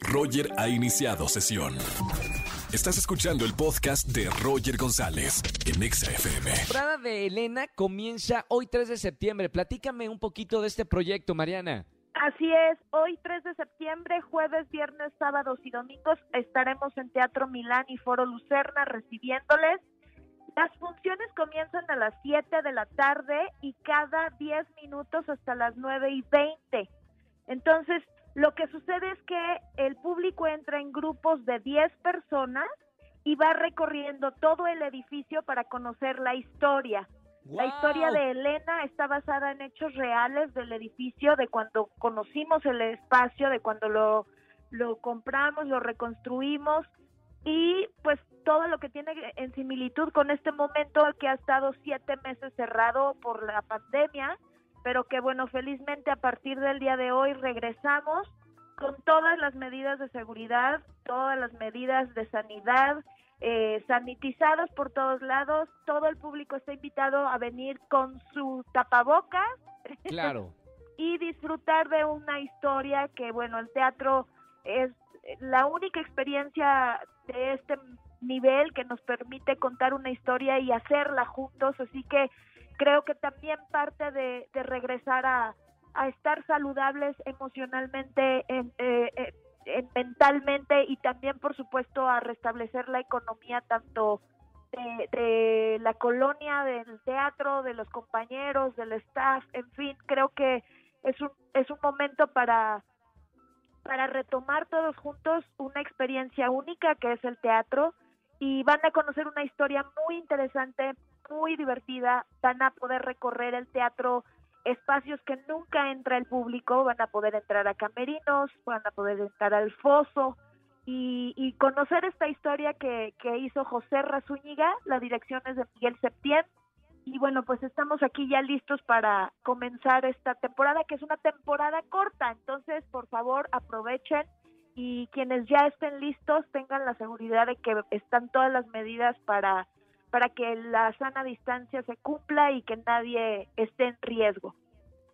Roger ha iniciado sesión. Estás escuchando el podcast de Roger González en XFM. La temporada de Elena comienza hoy 3 de septiembre. Platícame un poquito de este proyecto, Mariana. Así es, hoy 3 de septiembre, jueves, viernes, sábados y domingos estaremos en Teatro Milán y Foro Lucerna recibiéndoles. Las funciones comienzan a las 7 de la tarde y cada 10 minutos hasta las 9 y 20. Entonces, lo que sucede es que el público entra en grupos de 10 personas y va recorriendo todo el edificio para conocer la historia. La historia de Elena está basada en hechos reales del edificio, de cuando conocimos el espacio, de cuando lo, lo compramos, lo reconstruimos y pues todo lo que tiene en similitud con este momento que ha estado siete meses cerrado por la pandemia pero que bueno, felizmente a partir del día de hoy regresamos con todas las medidas de seguridad, todas las medidas de sanidad, eh, sanitizados por todos lados, todo el público está invitado a venir con su tapabocas. Claro. y disfrutar de una historia que, bueno, el teatro es la única experiencia de este nivel que nos permite contar una historia y hacerla juntos, así que creo que también parte de, regresar a, estar saludables emocionalmente, en, eh, eh, mentalmente y también, por supuesto, a restablecer la economía tanto de, la colonia, del teatro, de los compañeros, del staff, en fin, creo que es un, es un momento para para retomar todos juntos una experiencia única que es el teatro y van a conocer una historia muy interesante, muy divertida, van a poder recorrer el teatro espacios que nunca entra el público, van a poder entrar a camerinos, van a poder entrar al foso y, conocer esta historia que, hizo José Razúñiga, la dirección es de Miguel Septién. Y bueno, pues estamos aquí ya listos para comenzar esta temporada, que es una temporada corta, entonces por favor aprovechen y quienes ya estén listos tengan la seguridad de que están todas las medidas para para que la sana distancia se cumpla y que nadie esté en riesgo.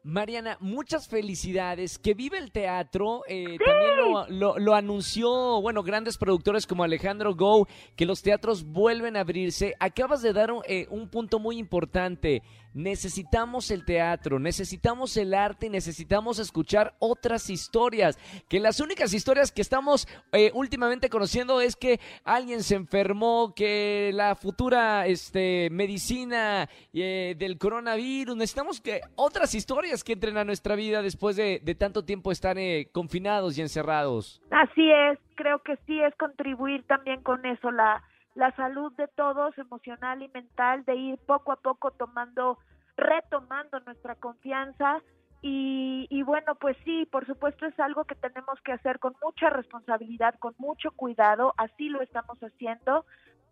Mariana, muchas felicidades. Que vive el teatro. Eh, también lo, anunció, bueno, grandes productores como Alejandro Go, que los teatros vuelven a abrirse. Acabas de dar un, eh, un punto muy importante. Necesitamos el teatro, necesitamos el arte y necesitamos escuchar otras historias. Que las únicas historias que estamos eh, últimamente conociendo es que alguien se enfermó, que la futura este, medicina eh, del coronavirus. Necesitamos que otras historias que entren a nuestra vida después de, tanto tiempo estar eh, confinados y encerrados. Así es, creo que sí es contribuir también con eso, la la salud de todos, emocional y mental, de ir poco a poco tomando, retomando nuestra confianza. Y, y, bueno, pues sí, por supuesto es algo que tenemos que hacer con mucha responsabilidad, con mucho cuidado, así lo estamos haciendo.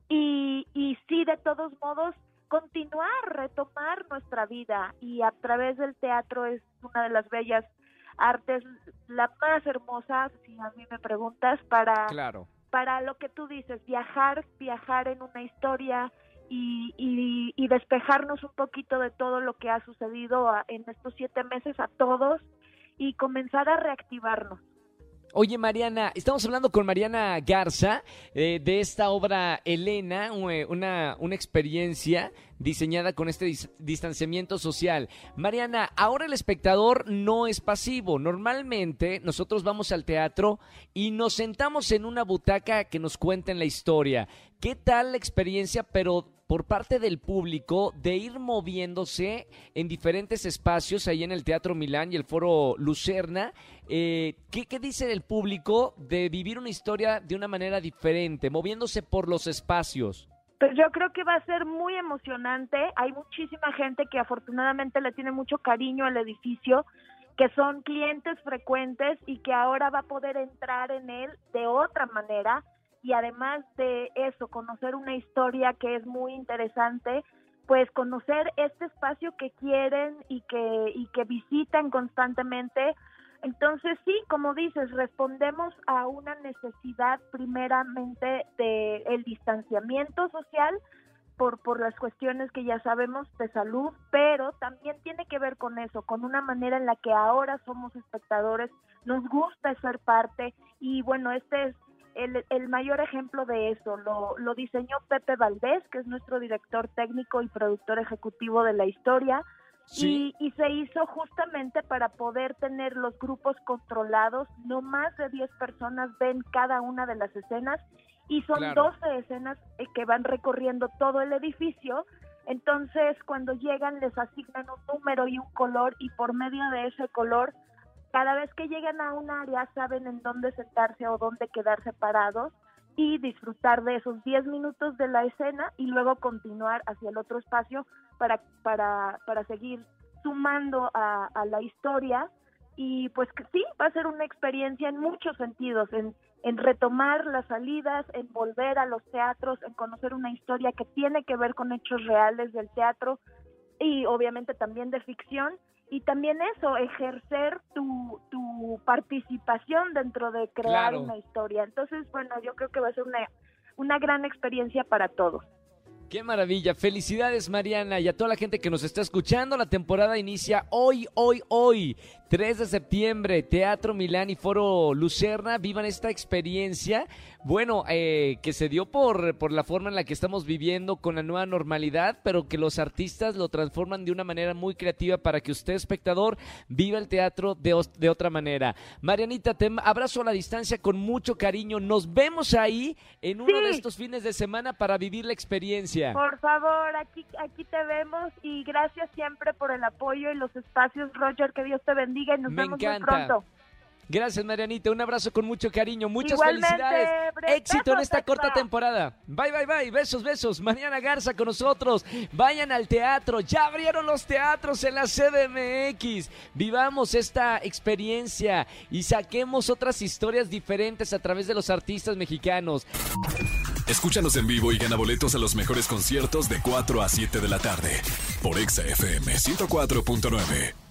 Y, y sí, de todos modos, continuar, retomar nuestra vida y a través del teatro es una de las bellas artes, la más hermosa, si a mí me preguntas, para, claro para lo que tú dices, viajar, viajar en una historia y, y, despejarnos un poquito de todo lo que ha sucedido en estos siete meses a todos y comenzar a reactivarnos. Oye, Mariana, estamos hablando con Mariana Garza eh, de esta obra Elena, eh, una, una experiencia diseñada con este distanciamiento social. Mariana, ahora el espectador no es pasivo. Normalmente nosotros vamos al teatro y nos sentamos en una butaca que nos cuenten la historia. ¿Qué tal la experiencia, pero por parte del público de ir moviéndose en diferentes espacios ahí en el Teatro Milán y el Foro Lucerna. Eh, ¿qué, ¿Qué dice el público de vivir una historia de una manera diferente, moviéndose por los espacios? Pues yo creo que va a ser muy emocionante. Hay muchísima gente que afortunadamente le tiene mucho cariño al edificio, que son clientes frecuentes y que ahora va a poder entrar en él de otra manera y además de eso, conocer una historia que es muy interesante, pues conocer este espacio que quieren y que, y que visitan constantemente. Entonces sí, como dices, respondemos a una necesidad primeramente de el distanciamiento social, por, por las cuestiones que ya sabemos de salud, pero también tiene que ver con eso, con una manera en la que ahora somos espectadores, nos gusta ser parte y bueno, este es el, el mayor ejemplo de eso. Lo, lo diseñó Pepe Valdés, que es nuestro director técnico y productor ejecutivo de la historia. Sí. Y, y se hizo justamente para poder tener los grupos controlados, no más de 10 personas ven cada una de las escenas y son Claro. 12 escenas eh, que van recorriendo todo el edificio. Entonces, cuando llegan les asignan un número y un color y por medio de ese color, cada vez que llegan a un área saben en dónde sentarse o dónde quedarse parados y disfrutar de esos 10 minutos de la escena y luego continuar hacia el otro espacio para, para, para seguir sumando a, a la historia. Y pues que sí, va a ser una experiencia en muchos sentidos, en, en retomar las salidas, en volver a los teatros, en conocer una historia que tiene que ver con hechos reales del teatro y obviamente también de ficción y también eso, ejercer tu, tu participación dentro de crear Claro. una historia. Entonces, bueno, yo creo que va a ser una, una gran experiencia para todos. Qué maravilla. Felicidades, Mariana, y a toda la gente que nos está escuchando. La temporada inicia hoy, hoy, hoy. 3 de septiembre, Teatro Milán y Foro Lucerna. Vivan esta experiencia. Bueno, eh, que se dio por, por la forma en la que estamos viviendo con la nueva normalidad, pero que los artistas lo transforman de una manera muy creativa para que usted, espectador, viva el teatro de, de otra manera. Marianita, te abrazo a la distancia con mucho cariño. Nos vemos ahí en uno de estos fines de semana para vivir la experiencia. Por favor, aquí, aquí te vemos y gracias siempre por el apoyo y los espacios, Roger, que Dios te bendiga y nos Me vemos encanta. muy pronto. Gracias, Marianita. Un abrazo con mucho cariño. Muchas Igualmente, felicidades. Éxito en esta corta temporada. Bye, bye, bye. Besos, besos. Mariana Garza con nosotros. Vayan al teatro. Ya abrieron los teatros en la CDMX. Vivamos esta experiencia y saquemos otras historias diferentes a través de los artistas mexicanos. Escúchanos en vivo y gana boletos a los mejores conciertos de 4 a 7 de la tarde por Exa FM 104.9.